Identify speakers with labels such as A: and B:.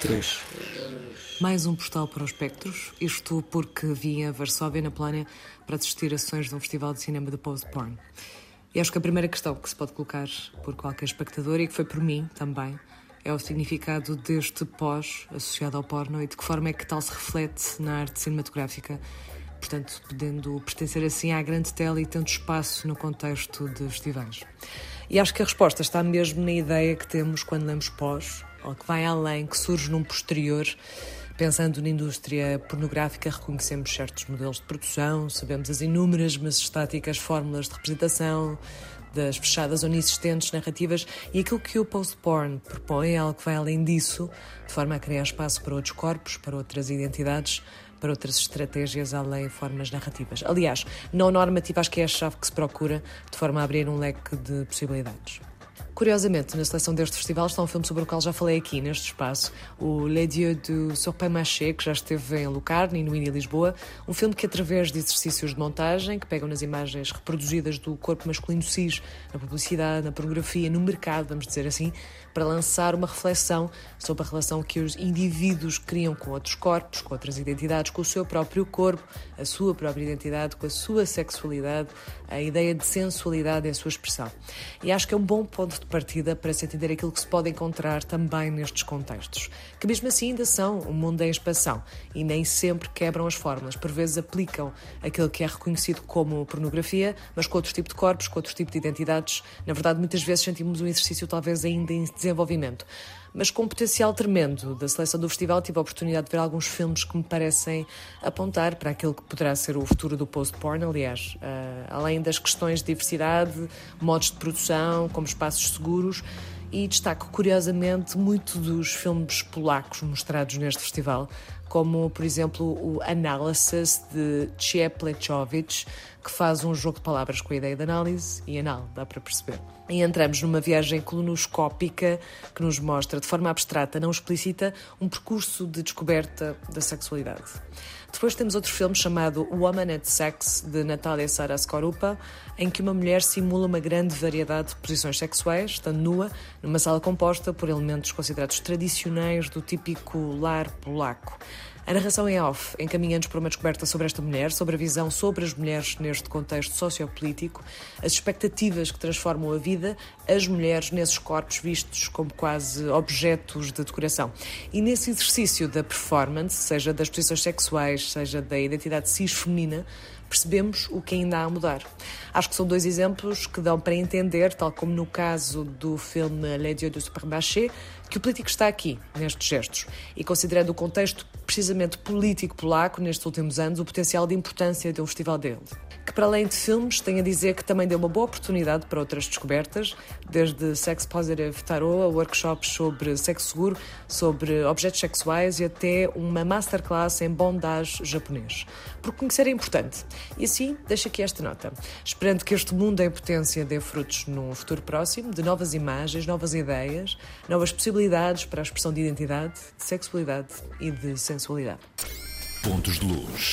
A: 3.
B: Mais um postal para os espectros, isto porque vim a Varsóvia, na Polónia, para assistir a sessões de um festival de cinema de post-porn. E acho que a primeira questão que se pode colocar por qualquer espectador, e que foi por mim também, é o significado deste pós associado ao porno e de que forma é que tal se reflete na arte cinematográfica, portanto, podendo pertencer assim à grande tela e tendo espaço no contexto de festivais. E acho que a resposta está mesmo na ideia que temos quando lemos pós, ou que vai além, que surge num posterior. Pensando na indústria pornográfica, reconhecemos certos modelos de produção, sabemos as inúmeras, mas estáticas fórmulas de representação, das fechadas ou inexistentes narrativas e aquilo que o post-porn propõe é algo que vai além disso, de forma a criar espaço para outros corpos, para outras identidades, para outras estratégias além de formas narrativas. Aliás, não normativa acho que é a chave que se procura, de forma a abrir um leque de possibilidades. Curiosamente, na seleção deste festival está um filme sobre o qual já falei aqui neste espaço, o Les Dieux du Surpin-Maché, que já esteve em Lucarno e no INI Lisboa, um filme que através de exercícios de montagem, que pegam nas imagens reproduzidas do corpo masculino cis, na publicidade, na pornografia, no mercado, vamos dizer assim, para lançar uma reflexão sobre a relação que os indivíduos criam com outros corpos, com outras identidades, com o seu próprio corpo, a sua própria identidade, com a sua sexualidade, a ideia de sensualidade e a sua expressão. E acho que é um bom ponto de partida para se entender aquilo que se pode encontrar também nestes contextos, que mesmo assim ainda são um mundo em expansão e nem sempre quebram as fórmulas, por vezes aplicam aquilo que é reconhecido como pornografia, mas com outro tipo de corpos, com outro tipo de identidades. Na verdade, muitas vezes sentimos um exercício talvez ainda em desenvolvimento mas com um potencial tremendo. Da seleção do festival tive a oportunidade de ver alguns filmes que me parecem apontar para aquilo que poderá ser o futuro do post-porn, aliás, uh, além das questões de diversidade, modos de produção, como espaços seguros. E destaco, curiosamente, muito dos filmes polacos mostrados neste festival, como, por exemplo, o Analysis de Cieplechovich, que faz um jogo de palavras com a ideia de análise e anal, dá para perceber. E entramos numa viagem colonoscópica que nos mostra, de forma abstrata, não explícita, um percurso de descoberta da sexualidade. Depois temos outro filme chamado Woman at Sex, de Natália Sara Skorupa, em que uma mulher simula uma grande variedade de posições sexuais, estando nua, numa sala composta por elementos considerados tradicionais do típico lar polaco. A narração em off encaminha-nos para uma descoberta sobre esta mulher, sobre a visão sobre as mulheres neste contexto sociopolítico, as expectativas que transformam a vida, as mulheres nesses corpos vistos como quase objetos de decoração. E nesse exercício da performance, seja das posições sexuais, seja da identidade cis feminina, percebemos o que ainda há a mudar. Acho que são dois exemplos que dão para entender, tal como no caso do filme Les Dieux du Supermarché, que o político está aqui, nestes gestos, e considerando o contexto precisamente político polaco nestes últimos anos, o potencial de importância de um festival dele que para além de filmes tem a dizer que também deu uma boa oportunidade para outras descobertas, desde Sex Positive Tarot a workshops sobre sexo seguro, sobre objetos sexuais e até uma masterclass em bondage japonês. Porque conhecer é importante. E assim, deixo aqui esta nota. Esperando que este mundo em potência dê frutos num futuro próximo, de novas imagens, novas ideias, novas possibilidades para a expressão de identidade, de sexualidade e de sensualidade.
A: Pontos de luz.